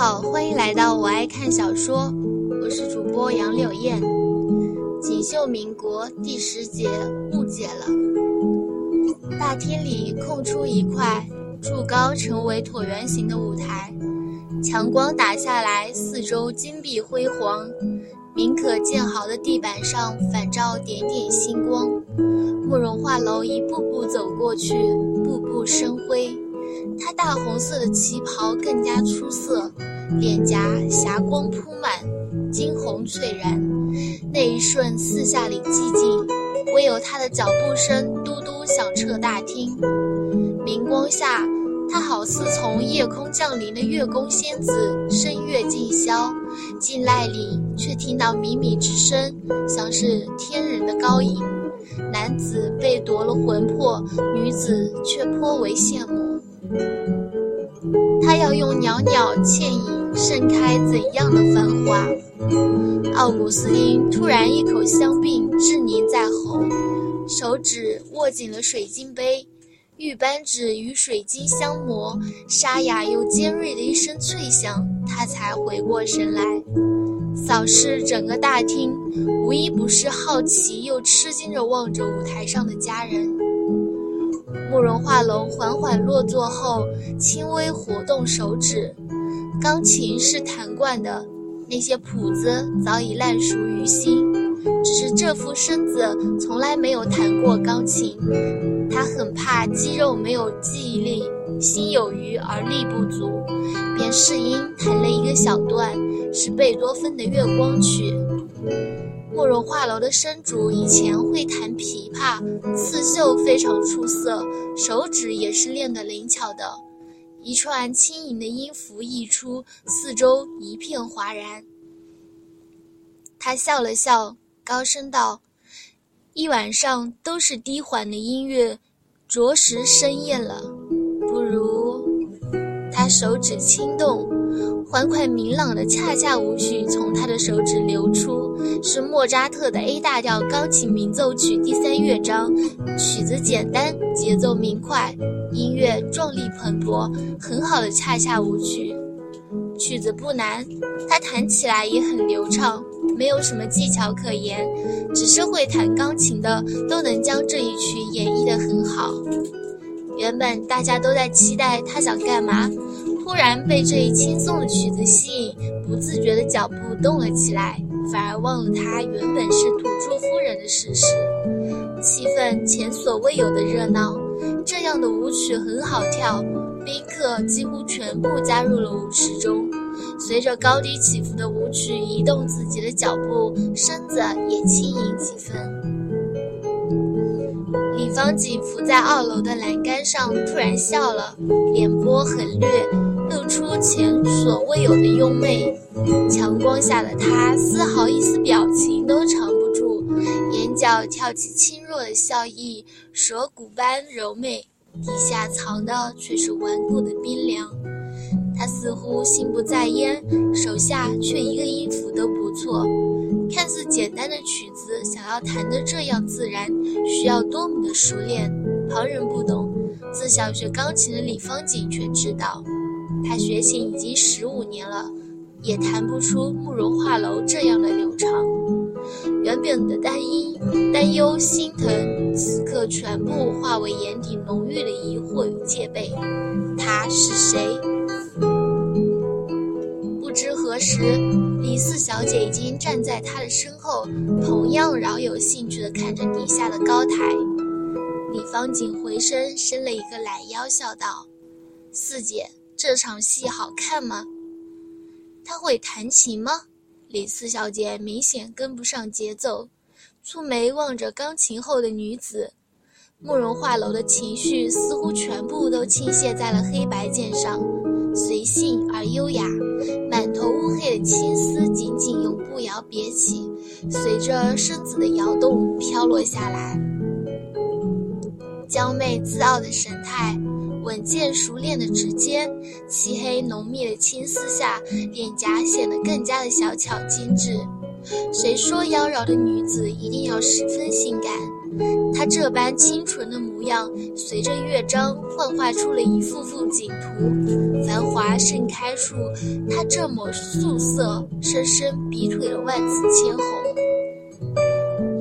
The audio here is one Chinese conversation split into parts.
好，欢迎来到我爱看小说，我是主播杨柳燕。锦绣民国第十节误解了。大厅里空出一块柱高成为椭圆形的舞台，强光打下来，四周金碧辉煌，明可见毫的地板上反照点点星光。慕容画楼一步步走过去，步步生辉。她大红色的旗袍更加出色，脸颊霞光铺满，惊鸿翠然。那一瞬，四下里寂静，唯有他的脚步声嘟嘟响彻大厅。明光下，他好似从夜空降临的月宫仙子，声乐尽消，静籁里却听到靡靡之声，像是天人的高吟。男子被夺了魂魄，女子却颇为羡慕。他要用袅袅倩影盛开怎样的繁华？奥古斯丁突然一口香槟滞凝在喉，手指握紧了水晶杯，玉扳指与水晶相磨，沙哑又尖锐的一声脆响，他才回过神来，扫视整个大厅，无一不是好奇又吃惊地望着舞台上的家人。慕容画龙缓缓落座后，轻微活动手指。钢琴是弹惯的，那些谱子早已烂熟于心。只是这副身子从来没有弹过钢琴，他很怕肌肉没有记忆力，心有余而力不足，便试音弹了一个小段，是贝多芬的《月光曲》。慕容画楼的生主以前会弹琵琶，刺绣非常出色，手指也是练得灵巧的。一串轻盈的音符溢出，四周一片哗然。他笑了笑，高声道：“一晚上都是低缓的音乐，着实生厌了。不如……”他手指轻动。欢快明朗的恰恰舞曲从他的手指流出，是莫扎特的 A 大调钢琴名奏曲第三乐章。曲子简单，节奏明快，音乐壮丽蓬勃，很好的恰恰舞曲。曲子不难，他弹起来也很流畅，没有什么技巧可言，只是会弹钢琴的都能将这一曲演绎得很好。原本大家都在期待他想干嘛。突然被这一轻松的曲子吸引，不自觉的脚步动了起来，反而忘了他原本是土著夫人的事实。气氛前所未有的热闹，这样的舞曲很好跳，宾客几乎全部加入了舞池中，随着高低起伏的舞曲移动自己的脚步，身子也轻盈几分。李方景伏在二楼的栏杆上，突然笑了，脸波很略。露出前所未有的优美，强光下的她丝毫一丝表情都藏不住，眼角跳起轻弱的笑意，蛇骨般柔美，底下藏的却是顽固的冰凉。她似乎心不在焉，手下却一个音符都不错。看似简单的曲子，想要弹得这样自然，需要多么的熟练，旁人不懂，自小学钢琴的李方景却知道。他学琴已经十五年了，也弹不出慕容画楼这样的流畅。原本的担忧、担忧、心疼，此刻全部化为眼底浓郁的疑惑与戒备。他是谁？不知何时，李四小姐已经站在他的身后，同样饶有兴趣地看着底下的高台。李方景回身伸了一个懒腰，笑道：“四姐。”这场戏好看吗？他会弹琴吗？李四小姐明显跟不上节奏，蹙眉望着钢琴后的女子。慕容画楼的情绪似乎全部都倾泻在了黑白键上，随性而优雅，满头乌黑的青丝紧紧用步摇别起，随着身子的摇动飘落下来。娇媚自傲的神态。稳健熟练的指尖，漆黑浓密的青丝下，脸颊显得更加的小巧精致。谁说妖娆的女子一定要十分性感？她这般清纯的模样，随着乐章幻化出了一幅幅景图，繁华。盛开处，她这抹素色，深深逼退了万紫千红。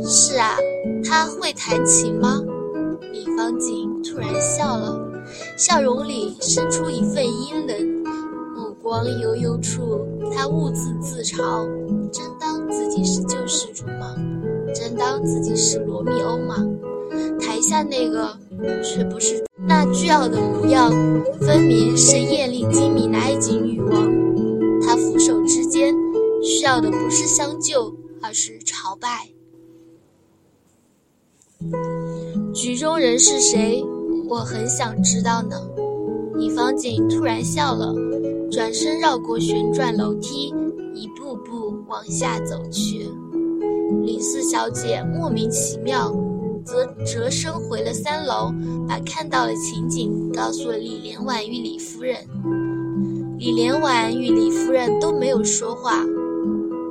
是啊，他会弹琴吗？李方景突然笑了，笑容里生出一份阴冷，目光悠悠处，他兀自自嘲：真当自己是救世主吗？真当自己是罗密欧吗？台下那个却不是那倨傲的模样，分明是艳丽精明的埃及女王。他俯首之间，需要的不是相救，而是朝拜。局中人是谁？我很想知道呢。李方景突然笑了，转身绕过旋转楼梯，一步步往下走去。李四小姐莫名其妙。则折身回了三楼，把看到的情景告诉了李连婉与李夫人。李连婉与李夫人都没有说话，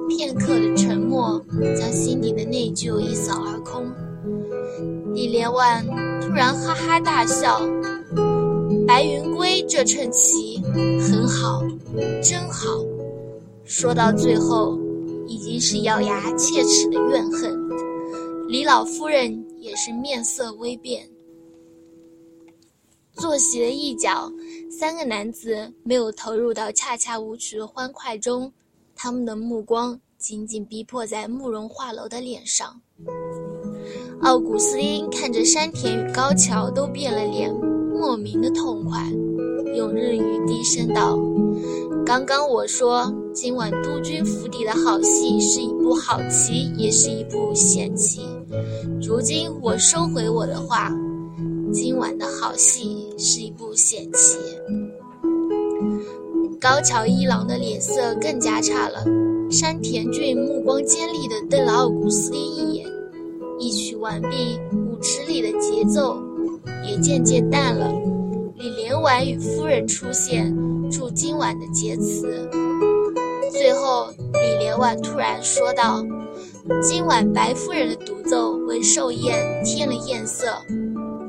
片刻的沉默将心底的内疚一扫而空。李连万突然哈哈大笑：“白云归这 trận 棋很好，真好。”说到最后，已经是咬牙切齿的怨恨。李老夫人。也是面色微变。坐席的一角，三个男子没有投入到恰恰舞曲的欢快中，他们的目光紧紧逼迫在慕容画楼的脸上。奥古斯丁看着山田与高桥都变了脸，莫名的痛快，用日语低声道。刚刚我说，今晚督军府邸的好戏是一部好棋，也是一部险棋。如今我收回我的话，今晚的好戏是一部险棋。高桥一郎的脸色更加差了，山田俊目光尖利地瞪了奥古斯丁一。曲完毕，舞池里的节奏也渐渐淡了。李连婉与夫人出现。祝今晚的结词。最后，李连婉突然说道：“今晚白夫人的独奏为寿宴添了艳色，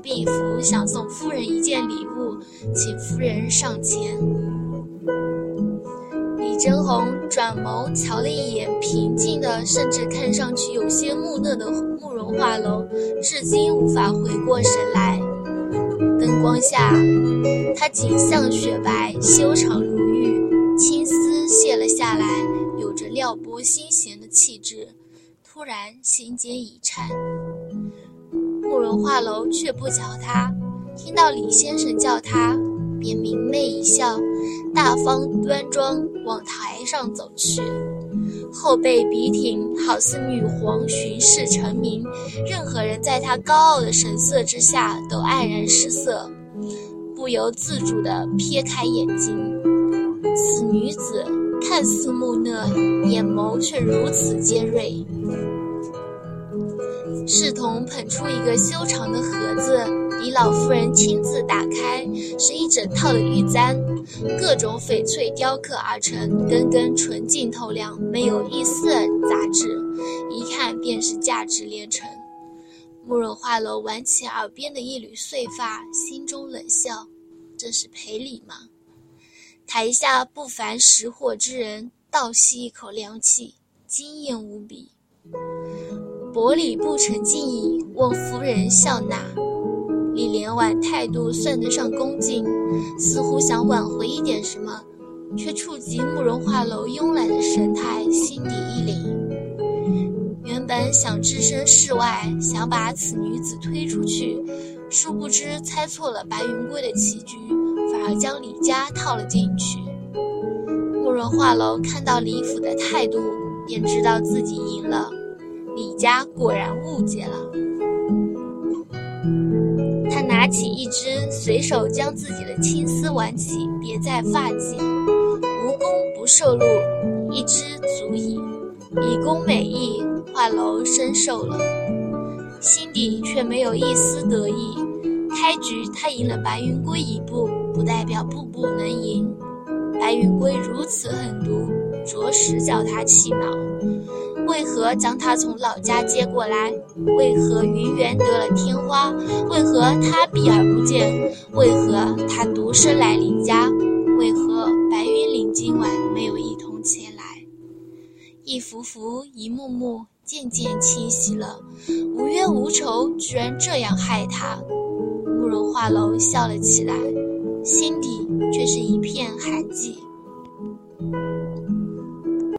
毕福想送夫人一件礼物，请夫人上前。”李真红转眸瞧了一眼平静的，甚至看上去有些木讷的画楼，至今无法回过神来。灯光下，她景象雪白，修长如玉，青丝卸了下来，有着撩拨心弦的气质。突然心间一颤，慕容画楼却不瞧他，听到李先生叫他，便明媚一笑，大方端庄往台上走去。后背笔挺，好似女皇巡视成名。任何人在她高傲的神色之下，都黯然失色，不由自主地撇开眼睛。此女子看似木讷，眼眸却如此尖锐。侍童捧出一个修长的盒子，李老夫人亲自打开，是一整套的玉簪，各种翡翠雕刻而成，根根纯净透亮，没有一丝杂质，一看便是价值连城。慕容画楼挽起耳边的一缕碎发，心中冷笑：这是赔礼吗？台下不凡识货之人倒吸一口凉气，惊艳无比。薄礼不成敬意，望夫人笑纳。李连婉态度算得上恭敬，似乎想挽回一点什么，却触及慕容画楼慵懒的神态，心底一凛。原本想置身事外，想把此女子推出去，殊不知猜错了白云贵的棋局，反而将李家套了进去。慕容画楼看到李府的态度，便知道自己赢了。李家果然误解了。他拿起一支，随手将自己的青丝挽起，别在发髻。无功不受禄，一支足矣。以功美意，画楼深受了，心底却没有一丝得意。开局他赢了白云归一步，不代表步步能赢。白云归如此狠毒，着实叫他气恼。为何将他从老家接过来？为何云园得了天花？为何他避而不见？为何他独身来李家？为何白云岭？今晚没有一同前来。一幅幅，一幕幕，渐渐清晰了。无冤无仇，居然这样害他。慕容画楼笑了起来，心底却是一片寒寂。